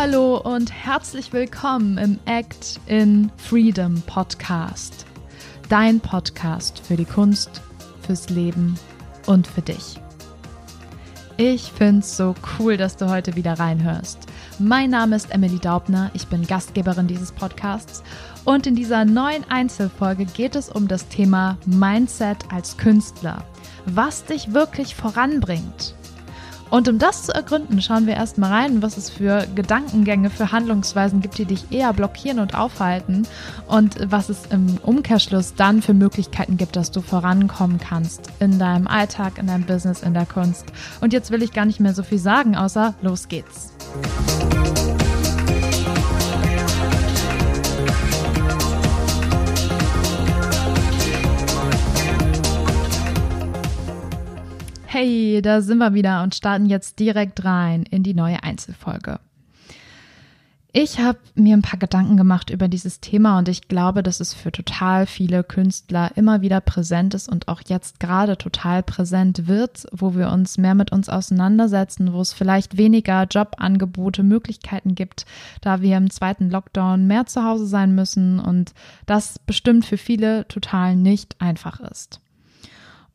hallo und herzlich willkommen im Act in Freedom Podcast. Dein Podcast für die Kunst, fürs Leben und für dich. Ich finde es so cool, dass du heute wieder reinhörst. Mein Name ist Emily Daubner, ich bin Gastgeberin dieses Podcasts und in dieser neuen Einzelfolge geht es um das Thema Mindset als Künstler. Was dich wirklich voranbringt und um das zu ergründen, schauen wir erstmal rein, was es für Gedankengänge, für Handlungsweisen gibt, die dich eher blockieren und aufhalten und was es im Umkehrschluss dann für Möglichkeiten gibt, dass du vorankommen kannst in deinem Alltag, in deinem Business, in der Kunst. Und jetzt will ich gar nicht mehr so viel sagen, außer los geht's. Hey, da sind wir wieder und starten jetzt direkt rein in die neue Einzelfolge. Ich habe mir ein paar Gedanken gemacht über dieses Thema und ich glaube, dass es für total viele Künstler immer wieder präsent ist und auch jetzt gerade total präsent wird, wo wir uns mehr mit uns auseinandersetzen, wo es vielleicht weniger Jobangebote, Möglichkeiten gibt, da wir im zweiten Lockdown mehr zu Hause sein müssen und das bestimmt für viele total nicht einfach ist.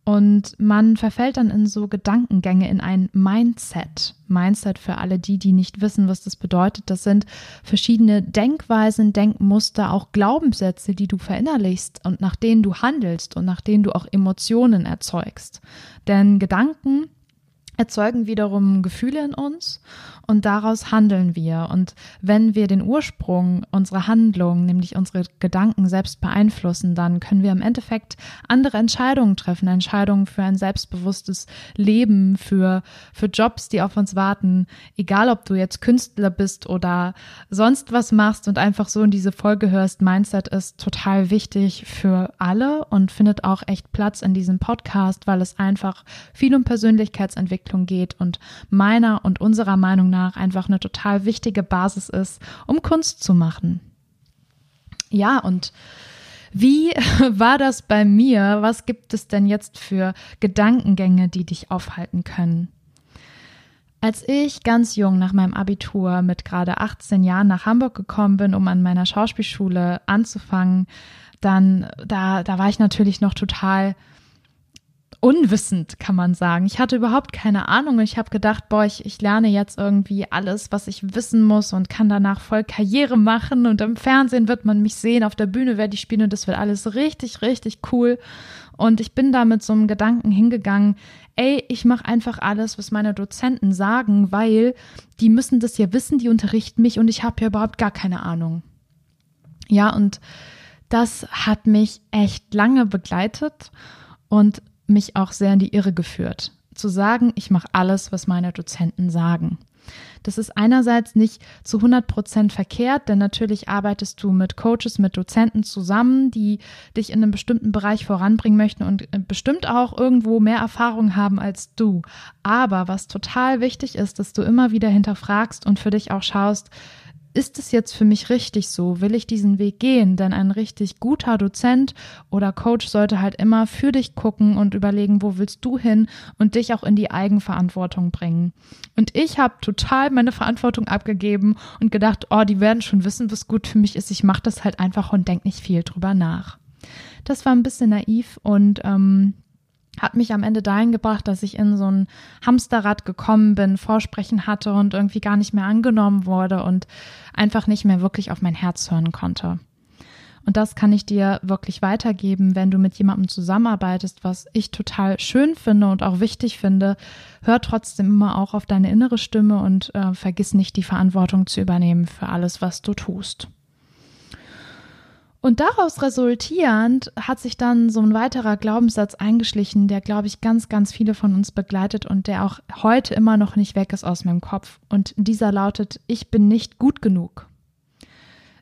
Und man verfällt dann in so Gedankengänge, in ein Mindset. Mindset für alle die, die nicht wissen, was das bedeutet. Das sind verschiedene Denkweisen, Denkmuster, auch Glaubenssätze, die du verinnerlichst und nach denen du handelst und nach denen du auch Emotionen erzeugst. Denn Gedanken erzeugen wiederum Gefühle in uns und daraus handeln wir. Und wenn wir den Ursprung unserer Handlung, nämlich unsere Gedanken selbst beeinflussen, dann können wir im Endeffekt andere Entscheidungen treffen, Entscheidungen für ein selbstbewusstes Leben, für, für Jobs, die auf uns warten, egal ob du jetzt Künstler bist oder sonst was machst und einfach so in diese Folge hörst, Mindset ist total wichtig für alle und findet auch echt Platz in diesem Podcast, weil es einfach viel um Persönlichkeitsentwicklung geht und meiner und unserer Meinung nach einfach eine total wichtige Basis ist, um Kunst zu machen. Ja, und wie war das bei mir? Was gibt es denn jetzt für Gedankengänge, die dich aufhalten können? Als ich ganz jung nach meinem Abitur mit gerade 18 Jahren nach Hamburg gekommen bin, um an meiner Schauspielschule anzufangen, dann da da war ich natürlich noch total unwissend, kann man sagen. Ich hatte überhaupt keine Ahnung. Ich habe gedacht, boah, ich, ich lerne jetzt irgendwie alles, was ich wissen muss und kann danach voll Karriere machen. Und im Fernsehen wird man mich sehen, auf der Bühne werde ich spielen und das wird alles richtig, richtig cool. Und ich bin da mit so einem Gedanken hingegangen, ey, ich mache einfach alles, was meine Dozenten sagen, weil die müssen das ja wissen, die unterrichten mich und ich habe ja überhaupt gar keine Ahnung. Ja, und das hat mich echt lange begleitet. Und mich auch sehr in die Irre geführt. Zu sagen, ich mache alles, was meine Dozenten sagen. Das ist einerseits nicht zu 100 Prozent verkehrt, denn natürlich arbeitest du mit Coaches, mit Dozenten zusammen, die dich in einem bestimmten Bereich voranbringen möchten und äh, bestimmt auch irgendwo mehr Erfahrung haben als du. Aber was total wichtig ist, dass du immer wieder hinterfragst und für dich auch schaust, ist es jetzt für mich richtig so? Will ich diesen Weg gehen? Denn ein richtig guter Dozent oder Coach sollte halt immer für dich gucken und überlegen, wo willst du hin und dich auch in die Eigenverantwortung bringen. Und ich habe total meine Verantwortung abgegeben und gedacht, oh, die werden schon wissen, was gut für mich ist. Ich mache das halt einfach und denke nicht viel drüber nach. Das war ein bisschen naiv und ähm, hat mich am Ende dahin gebracht, dass ich in so ein Hamsterrad gekommen bin, Vorsprechen hatte und irgendwie gar nicht mehr angenommen wurde und einfach nicht mehr wirklich auf mein Herz hören konnte. Und das kann ich dir wirklich weitergeben, wenn du mit jemandem zusammenarbeitest, was ich total schön finde und auch wichtig finde. Hör trotzdem immer auch auf deine innere Stimme und äh, vergiss nicht, die Verantwortung zu übernehmen für alles, was du tust. Und daraus resultierend hat sich dann so ein weiterer Glaubenssatz eingeschlichen, der, glaube ich, ganz, ganz viele von uns begleitet und der auch heute immer noch nicht weg ist aus meinem Kopf. Und dieser lautet, ich bin nicht gut genug.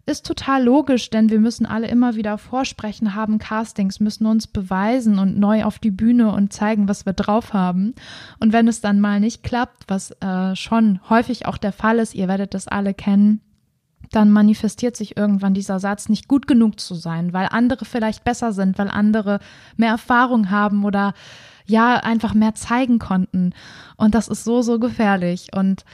Ist total logisch, denn wir müssen alle immer wieder vorsprechen, haben Castings, müssen uns beweisen und neu auf die Bühne und zeigen, was wir drauf haben. Und wenn es dann mal nicht klappt, was äh, schon häufig auch der Fall ist, ihr werdet das alle kennen, dann manifestiert sich irgendwann dieser Satz, nicht gut genug zu sein, weil andere vielleicht besser sind, weil andere mehr Erfahrung haben oder ja, einfach mehr zeigen konnten. Und das ist so, so gefährlich. Und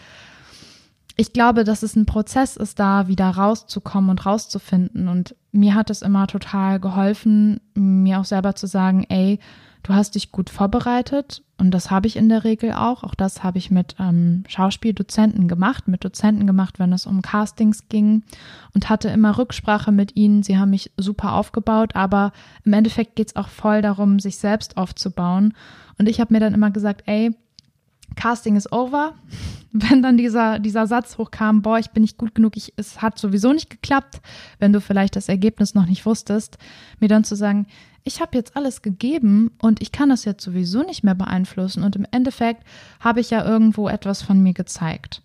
ich glaube, dass es ein Prozess ist, da wieder rauszukommen und rauszufinden. Und mir hat es immer total geholfen, mir auch selber zu sagen, ey, du hast dich gut vorbereitet und das habe ich in der Regel auch. Auch das habe ich mit ähm, Schauspieldozenten gemacht, mit Dozenten gemacht, wenn es um Castings ging und hatte immer Rücksprache mit ihnen. Sie haben mich super aufgebaut, aber im Endeffekt geht es auch voll darum, sich selbst aufzubauen. Und ich habe mir dann immer gesagt, ey, Casting is over. Wenn dann dieser, dieser Satz hochkam, boah, ich bin nicht gut genug, ich, es hat sowieso nicht geklappt, wenn du vielleicht das Ergebnis noch nicht wusstest, mir dann zu sagen, ich habe jetzt alles gegeben und ich kann das jetzt sowieso nicht mehr beeinflussen und im Endeffekt habe ich ja irgendwo etwas von mir gezeigt.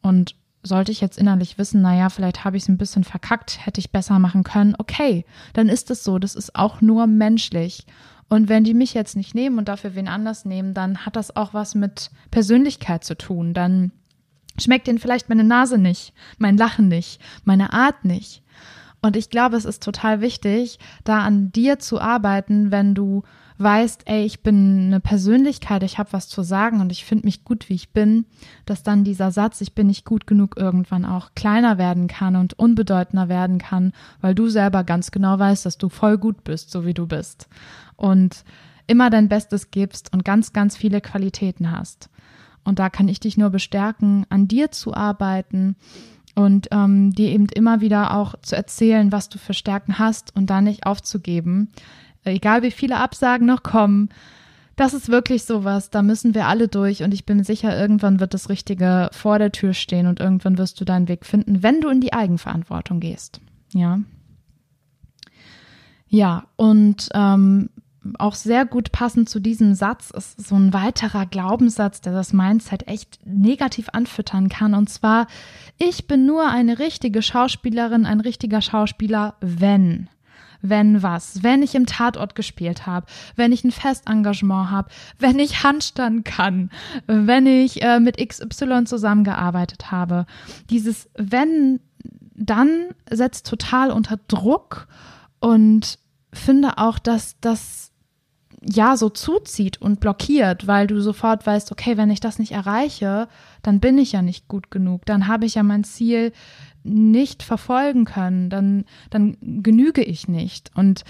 Und sollte ich jetzt innerlich wissen, naja, vielleicht habe ich es ein bisschen verkackt, hätte ich besser machen können, okay, dann ist es so, das ist auch nur menschlich. Und wenn die mich jetzt nicht nehmen und dafür wen anders nehmen, dann hat das auch was mit Persönlichkeit zu tun. Dann schmeckt ihnen vielleicht meine Nase nicht, mein Lachen nicht, meine Art nicht. Und ich glaube, es ist total wichtig, da an dir zu arbeiten, wenn du weißt, ey, ich bin eine Persönlichkeit, ich habe was zu sagen und ich finde mich gut, wie ich bin, dass dann dieser Satz, ich bin nicht gut genug, irgendwann auch kleiner werden kann und unbedeutender werden kann, weil du selber ganz genau weißt, dass du voll gut bist, so wie du bist. Und immer dein Bestes gibst und ganz, ganz viele Qualitäten hast. Und da kann ich dich nur bestärken, an dir zu arbeiten und ähm, dir eben immer wieder auch zu erzählen, was du für Stärken hast und da nicht aufzugeben egal wie viele Absagen noch kommen, das ist wirklich sowas, da müssen wir alle durch und ich bin sicher, irgendwann wird das Richtige vor der Tür stehen und irgendwann wirst du deinen Weg finden, wenn du in die Eigenverantwortung gehst. Ja. Ja, und ähm, auch sehr gut passend zu diesem Satz ist so ein weiterer Glaubenssatz, der das Mindset echt negativ anfüttern kann. Und zwar, ich bin nur eine richtige Schauspielerin, ein richtiger Schauspieler, wenn wenn was, wenn ich im Tatort gespielt habe, wenn ich ein Festengagement habe, wenn ich Handstand kann, wenn ich äh, mit XY zusammengearbeitet habe. Dieses wenn dann setzt total unter Druck und finde auch, dass das ja so zuzieht und blockiert, weil du sofort weißt, okay, wenn ich das nicht erreiche, dann bin ich ja nicht gut genug, dann habe ich ja mein Ziel nicht verfolgen können, dann, dann genüge ich nicht. Und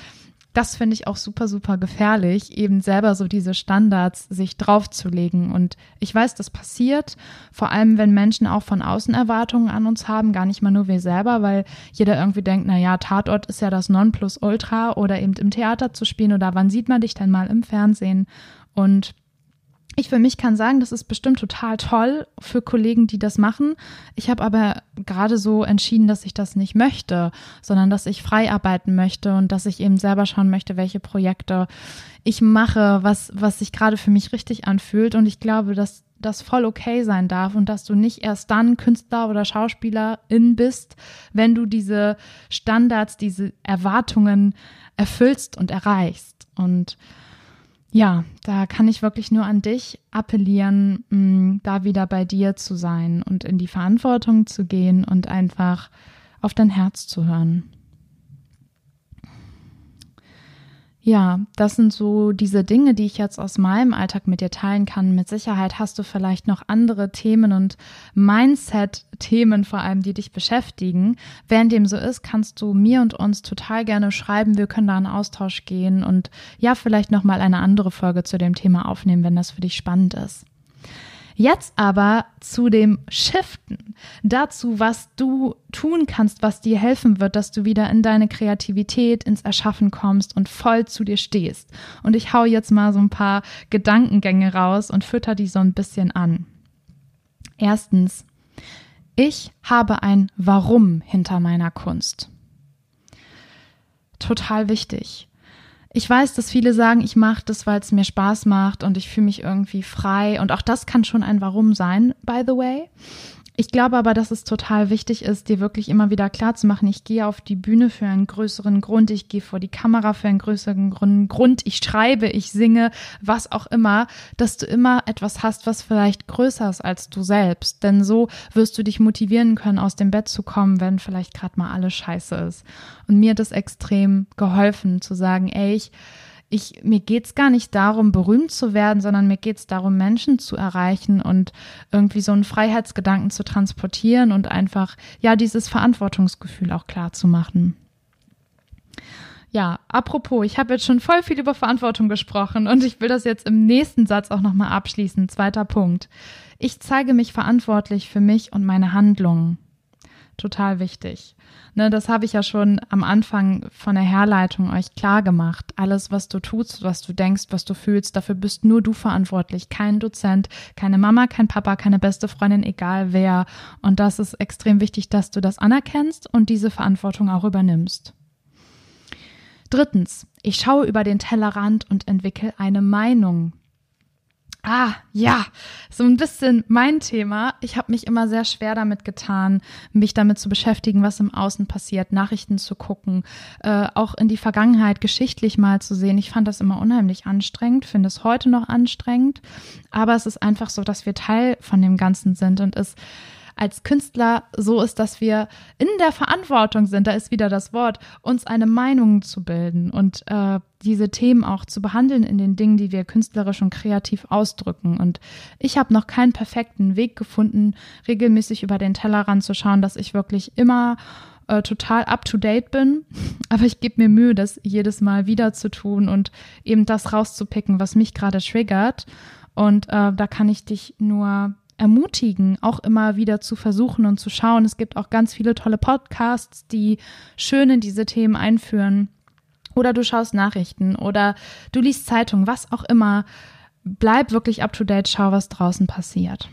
das finde ich auch super, super gefährlich, eben selber so diese Standards sich draufzulegen. Und ich weiß, das passiert, vor allem wenn Menschen auch von außen Erwartungen an uns haben, gar nicht mal nur wir selber, weil jeder irgendwie denkt, na ja, Tatort ist ja das Nonplusultra oder eben im Theater zu spielen oder wann sieht man dich denn mal im Fernsehen? Und ich für mich kann sagen, das ist bestimmt total toll für Kollegen, die das machen. Ich habe aber gerade so entschieden, dass ich das nicht möchte, sondern dass ich frei arbeiten möchte und dass ich eben selber schauen möchte, welche Projekte ich mache, was, was sich gerade für mich richtig anfühlt. Und ich glaube, dass das voll okay sein darf und dass du nicht erst dann Künstler oder Schauspielerin bist, wenn du diese Standards, diese Erwartungen erfüllst und erreichst. Und ja, da kann ich wirklich nur an dich appellieren, mh, mm, da wieder bei dir zu sein und in die Verantwortung zu gehen und einfach auf dein Herz zu hören. Ja, das sind so diese Dinge, die ich jetzt aus meinem Alltag mit dir teilen kann. Mit Sicherheit hast du vielleicht noch andere Themen und Mindset-Themen vor allem, die dich beschäftigen. Während dem so ist, kannst du mir und uns total gerne schreiben. Wir können da in Austausch gehen und ja, vielleicht nochmal eine andere Folge zu dem Thema aufnehmen, wenn das für dich spannend ist. Jetzt aber zu dem Shiften, dazu, was du tun kannst, was dir helfen wird, dass du wieder in deine Kreativität, ins Erschaffen kommst und voll zu dir stehst. Und ich hau jetzt mal so ein paar Gedankengänge raus und fütter die so ein bisschen an. Erstens, ich habe ein Warum hinter meiner Kunst. Total wichtig. Ich weiß, dass viele sagen, ich mache das, weil es mir Spaß macht und ich fühle mich irgendwie frei. Und auch das kann schon ein Warum sein, by the way. Ich glaube aber, dass es total wichtig ist, dir wirklich immer wieder klar zu machen, ich gehe auf die Bühne für einen größeren Grund, ich gehe vor die Kamera für einen größeren Grund, ich schreibe, ich singe, was auch immer, dass du immer etwas hast, was vielleicht größer ist als du selbst. Denn so wirst du dich motivieren können, aus dem Bett zu kommen, wenn vielleicht gerade mal alles scheiße ist. Und mir hat es extrem geholfen zu sagen, ey, ich ich, mir geht's gar nicht darum, berühmt zu werden, sondern mir geht's darum, Menschen zu erreichen und irgendwie so einen Freiheitsgedanken zu transportieren und einfach, ja, dieses Verantwortungsgefühl auch klar zu machen. Ja, apropos, ich habe jetzt schon voll viel über Verantwortung gesprochen und ich will das jetzt im nächsten Satz auch nochmal abschließen. Zweiter Punkt. Ich zeige mich verantwortlich für mich und meine Handlungen. Total wichtig. Ne, das habe ich ja schon am Anfang von der Herleitung euch klar gemacht. Alles, was du tust, was du denkst, was du fühlst, dafür bist nur du verantwortlich. Kein Dozent, keine Mama, kein Papa, keine beste Freundin, egal wer. Und das ist extrem wichtig, dass du das anerkennst und diese Verantwortung auch übernimmst. Drittens, ich schaue über den Tellerrand und entwickle eine Meinung. Ah, ja, so ein bisschen mein Thema. Ich habe mich immer sehr schwer damit getan, mich damit zu beschäftigen, was im Außen passiert, Nachrichten zu gucken, äh, auch in die Vergangenheit geschichtlich mal zu sehen. Ich fand das immer unheimlich anstrengend, finde es heute noch anstrengend, aber es ist einfach so, dass wir Teil von dem Ganzen sind und es als Künstler so ist, dass wir in der Verantwortung sind, da ist wieder das Wort, uns eine Meinung zu bilden und äh, diese Themen auch zu behandeln in den Dingen, die wir künstlerisch und kreativ ausdrücken. Und ich habe noch keinen perfekten Weg gefunden, regelmäßig über den Tellerrand zu schauen, dass ich wirklich immer äh, total up-to-date bin. Aber ich gebe mir Mühe, das jedes Mal wieder zu tun und eben das rauszupicken, was mich gerade triggert. Und äh, da kann ich dich nur ermutigen, auch immer wieder zu versuchen und zu schauen. Es gibt auch ganz viele tolle Podcasts, die schön in diese Themen einführen. Oder du schaust Nachrichten oder du liest Zeitungen, was auch immer. Bleib wirklich up to date, schau, was draußen passiert.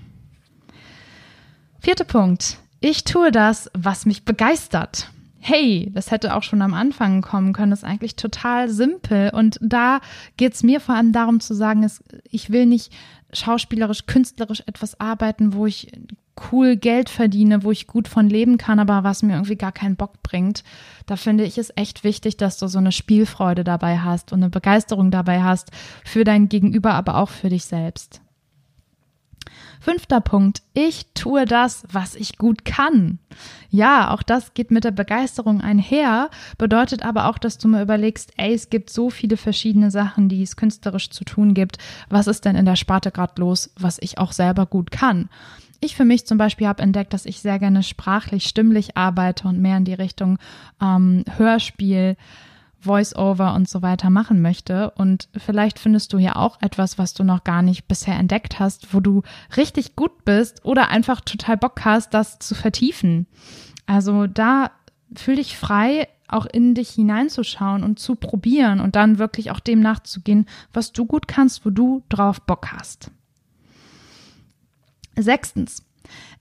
Vierter Punkt. Ich tue das, was mich begeistert. Hey, das hätte auch schon am Anfang kommen können, das ist eigentlich total simpel. Und da geht es mir vor allem darum zu sagen, ich will nicht schauspielerisch, künstlerisch etwas arbeiten, wo ich cool Geld verdiene, wo ich gut von leben kann, aber was mir irgendwie gar keinen Bock bringt. Da finde ich es echt wichtig, dass du so eine Spielfreude dabei hast und eine Begeisterung dabei hast für dein Gegenüber, aber auch für dich selbst. Fünfter Punkt. Ich tue das, was ich gut kann. Ja, auch das geht mit der Begeisterung einher, bedeutet aber auch, dass du mir überlegst, ey, es gibt so viele verschiedene Sachen, die es künstlerisch zu tun gibt. Was ist denn in der Sparte gerade los, was ich auch selber gut kann? Ich für mich zum Beispiel habe entdeckt, dass ich sehr gerne sprachlich, stimmlich arbeite und mehr in die Richtung ähm, Hörspiel, Voice-Over und so weiter machen möchte. Und vielleicht findest du ja auch etwas, was du noch gar nicht bisher entdeckt hast, wo du richtig gut bist oder einfach total Bock hast, das zu vertiefen. Also da fühl dich frei, auch in dich hineinzuschauen und zu probieren und dann wirklich auch dem nachzugehen, was du gut kannst, wo du drauf Bock hast. Sechstens,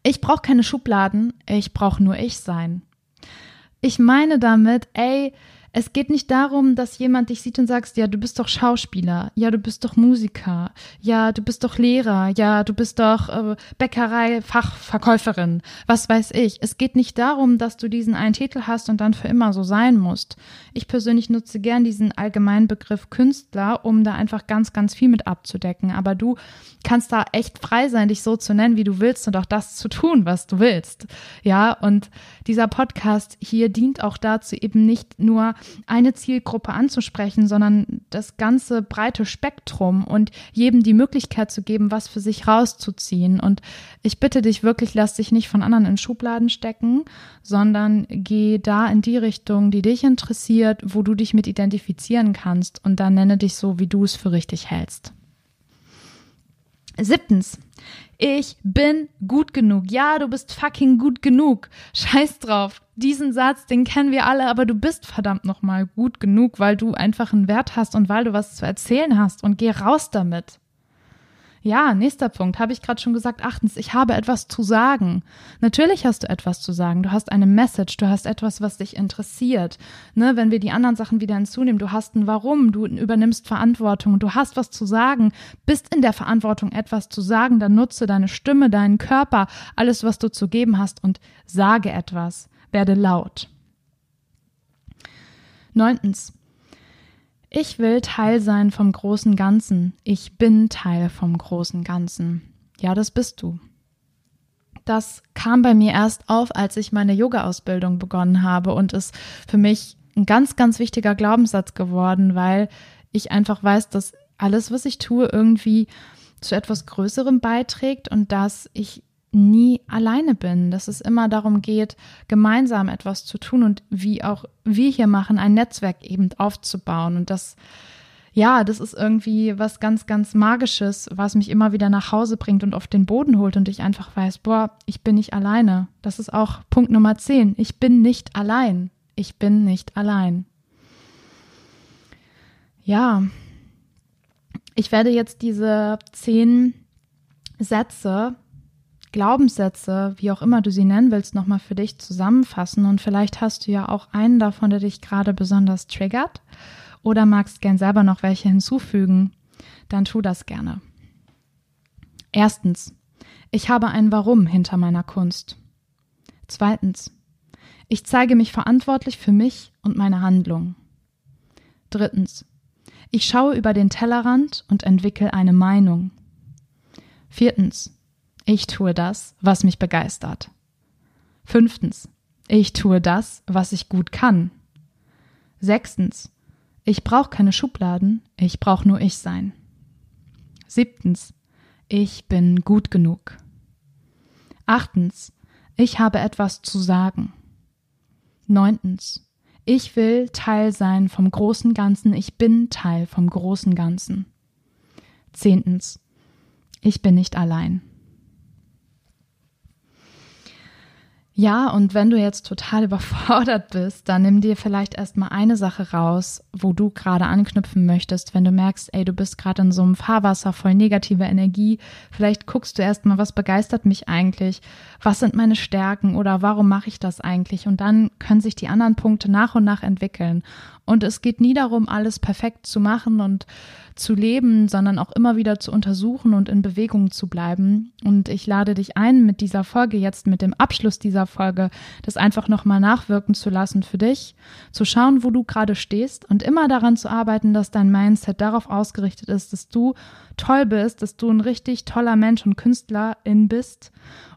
ich brauche keine Schubladen, ich brauche nur ich sein. Ich meine damit, ey, es geht nicht darum, dass jemand dich sieht und sagst, ja, du bist doch Schauspieler, ja, du bist doch Musiker, ja, du bist doch Lehrer, ja, du bist doch äh, Bäckerei-Fachverkäuferin, was weiß ich. Es geht nicht darum, dass du diesen einen Titel hast und dann für immer so sein musst. Ich persönlich nutze gern diesen allgemeinen Begriff Künstler, um da einfach ganz, ganz viel mit abzudecken. Aber du kannst da echt frei sein, dich so zu nennen, wie du willst und auch das zu tun, was du willst. Ja, und dieser Podcast hier dient auch dazu, eben nicht nur eine Zielgruppe anzusprechen, sondern das ganze breite Spektrum und jedem die Möglichkeit zu geben, was für sich rauszuziehen. Und ich bitte dich wirklich, lass dich nicht von anderen in Schubladen stecken, sondern geh da in die Richtung, die dich interessiert, wo du dich mit identifizieren kannst und dann nenne dich so, wie du es für richtig hältst. Siebtens, ich bin gut genug. Ja, du bist fucking gut genug. Scheiß drauf. Diesen Satz, den kennen wir alle, aber du bist verdammt nochmal gut genug, weil du einfach einen Wert hast und weil du was zu erzählen hast und geh raus damit. Ja, nächster Punkt, habe ich gerade schon gesagt. Achtens, ich habe etwas zu sagen. Natürlich hast du etwas zu sagen. Du hast eine Message, du hast etwas, was dich interessiert. Ne, wenn wir die anderen Sachen wieder hinzunehmen, du hast ein Warum, du übernimmst Verantwortung, du hast was zu sagen, bist in der Verantwortung, etwas zu sagen, dann nutze deine Stimme, deinen Körper, alles, was du zu geben hast und sage etwas. Werde laut. Neuntens, ich will Teil sein vom großen Ganzen. Ich bin Teil vom großen Ganzen. Ja, das bist du. Das kam bei mir erst auf, als ich meine Yoga-Ausbildung begonnen habe und ist für mich ein ganz, ganz wichtiger Glaubenssatz geworden, weil ich einfach weiß, dass alles, was ich tue, irgendwie zu etwas Größerem beiträgt und dass ich nie alleine bin, dass es immer darum geht, gemeinsam etwas zu tun und wie auch wir hier machen, ein Netzwerk eben aufzubauen und das ja, das ist irgendwie was ganz, ganz Magisches, was mich immer wieder nach Hause bringt und auf den Boden holt und ich einfach weiß, boah, ich bin nicht alleine. Das ist auch Punkt Nummer 10. Ich bin nicht allein. Ich bin nicht allein. Ja, ich werde jetzt diese zehn Sätze, Glaubenssätze, wie auch immer du sie nennen willst, nochmal für dich zusammenfassen. Und vielleicht hast du ja auch einen davon, der dich gerade besonders triggert oder magst gern selber noch welche hinzufügen, dann tu das gerne. Erstens, ich habe ein Warum hinter meiner Kunst. Zweitens, ich zeige mich verantwortlich für mich und meine Handlung. Drittens, ich schaue über den Tellerrand und entwickle eine Meinung. Viertens, ich tue das, was mich begeistert. Fünftens, ich tue das, was ich gut kann. Sechstens, ich brauche keine Schubladen, ich brauche nur ich sein. Siebtens, ich bin gut genug. Achtens, ich habe etwas zu sagen. Neuntens, ich will Teil sein vom großen Ganzen, ich bin Teil vom großen Ganzen. Zehntens, ich bin nicht allein. Ja, und wenn du jetzt total überfordert bist, dann nimm dir vielleicht erstmal eine Sache raus, wo du gerade anknüpfen möchtest. Wenn du merkst, ey, du bist gerade in so einem Fahrwasser voll negativer Energie, vielleicht guckst du erstmal, was begeistert mich eigentlich? Was sind meine Stärken oder warum mache ich das eigentlich? Und dann können sich die anderen Punkte nach und nach entwickeln. Und es geht nie darum, alles perfekt zu machen und zu leben, sondern auch immer wieder zu untersuchen und in Bewegung zu bleiben. Und ich lade dich ein, mit dieser Folge jetzt, mit dem Abschluss dieser Folge, das einfach nochmal nachwirken zu lassen für dich, zu schauen, wo du gerade stehst und immer daran zu arbeiten, dass dein Mindset darauf ausgerichtet ist, dass du toll bist, dass du ein richtig toller Mensch und Künstlerin bist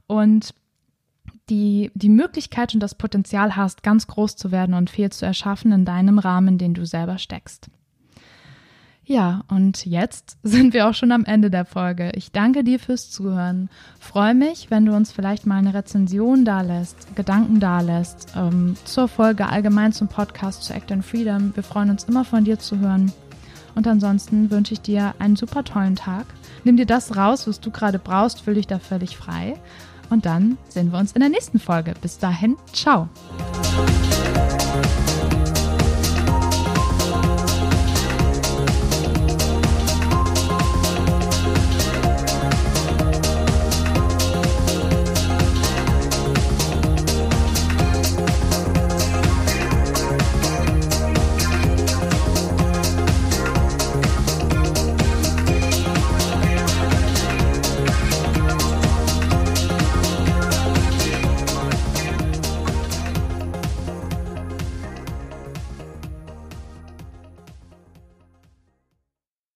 und die, die Möglichkeit und das Potenzial hast, ganz groß zu werden und viel zu erschaffen in deinem Rahmen, den du selber steckst. Ja, und jetzt sind wir auch schon am Ende der Folge. Ich danke dir fürs Zuhören. Freue mich, wenn du uns vielleicht mal eine Rezension dalässt, Gedanken dalässt ähm, zur Folge allgemein zum Podcast zu Act and Freedom. Wir freuen uns immer von dir zu hören. Und ansonsten wünsche ich dir einen super tollen Tag. Nimm dir das raus, was du gerade brauchst, fühl dich da völlig frei. Und dann sehen wir uns in der nächsten Folge. Bis dahin, ciao.